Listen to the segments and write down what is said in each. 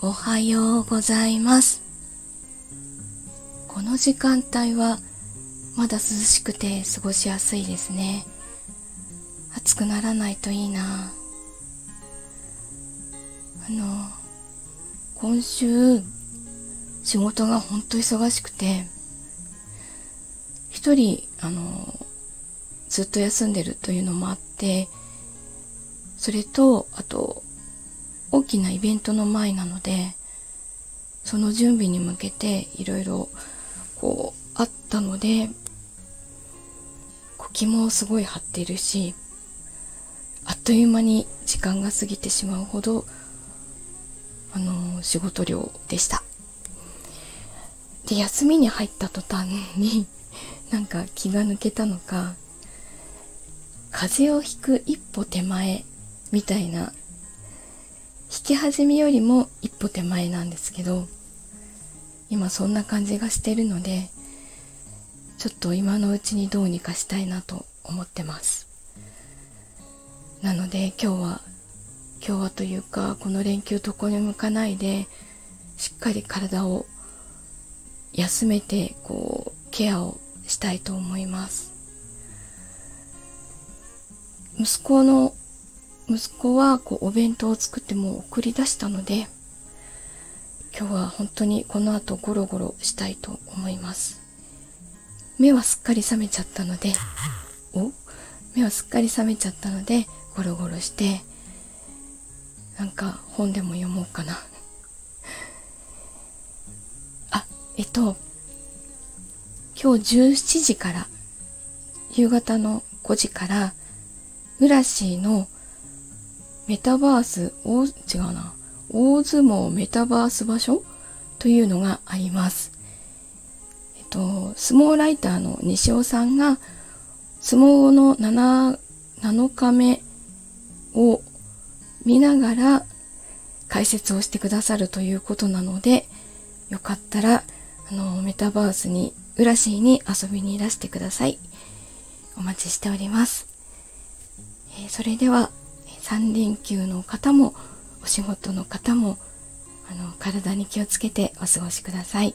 おはようございます。この時間帯はまだ涼しくて過ごしやすいですね。暑くならないといいな。あの今週仕事が本当忙しくて一人あのずっと休んでるというのもあってそれとあと大きなイベントの前なのでその準備に向けていろいろこうあったので気もすごい張ってるしあっという間に時間が過ぎてしまうほどあの仕事量でした。で休みに入った途端に なんか気が抜けたのか風邪をひく一歩手前みたいな引き始めよりも一歩手前なんですけど今そんな感じがしてるのでちょっと今のうちにどうにかしたいなと思ってます。なので今日は今日はというかこの連休どこに向かないでしっかり体を休めてこうケアをしたいと思います。息子の息子はこうお弁当を作ってもう送り出したので今日は本当にこの後ゴロゴロしたいと思います。目はすっかり覚めちゃったのでお？目はすっかり覚めちゃったのでゴロゴロしてなんか本でも読もうかな。あえっと今日17時から夕方の5時からウラシーのメタバース大違うな大相撲メタバース場所というのがありますえっと、相撲ライターの西尾さんが、相撲の 7, 7日目を見ながら解説をしてくださるということなので、よかったら、あの、メタバースに、浦市に遊びにいらしてください。お待ちしております。えー、それでは、3連休の方も、お仕事の方も、あの、体に気をつけてお過ごしください。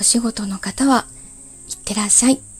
お仕事の方は、いってらっしゃい。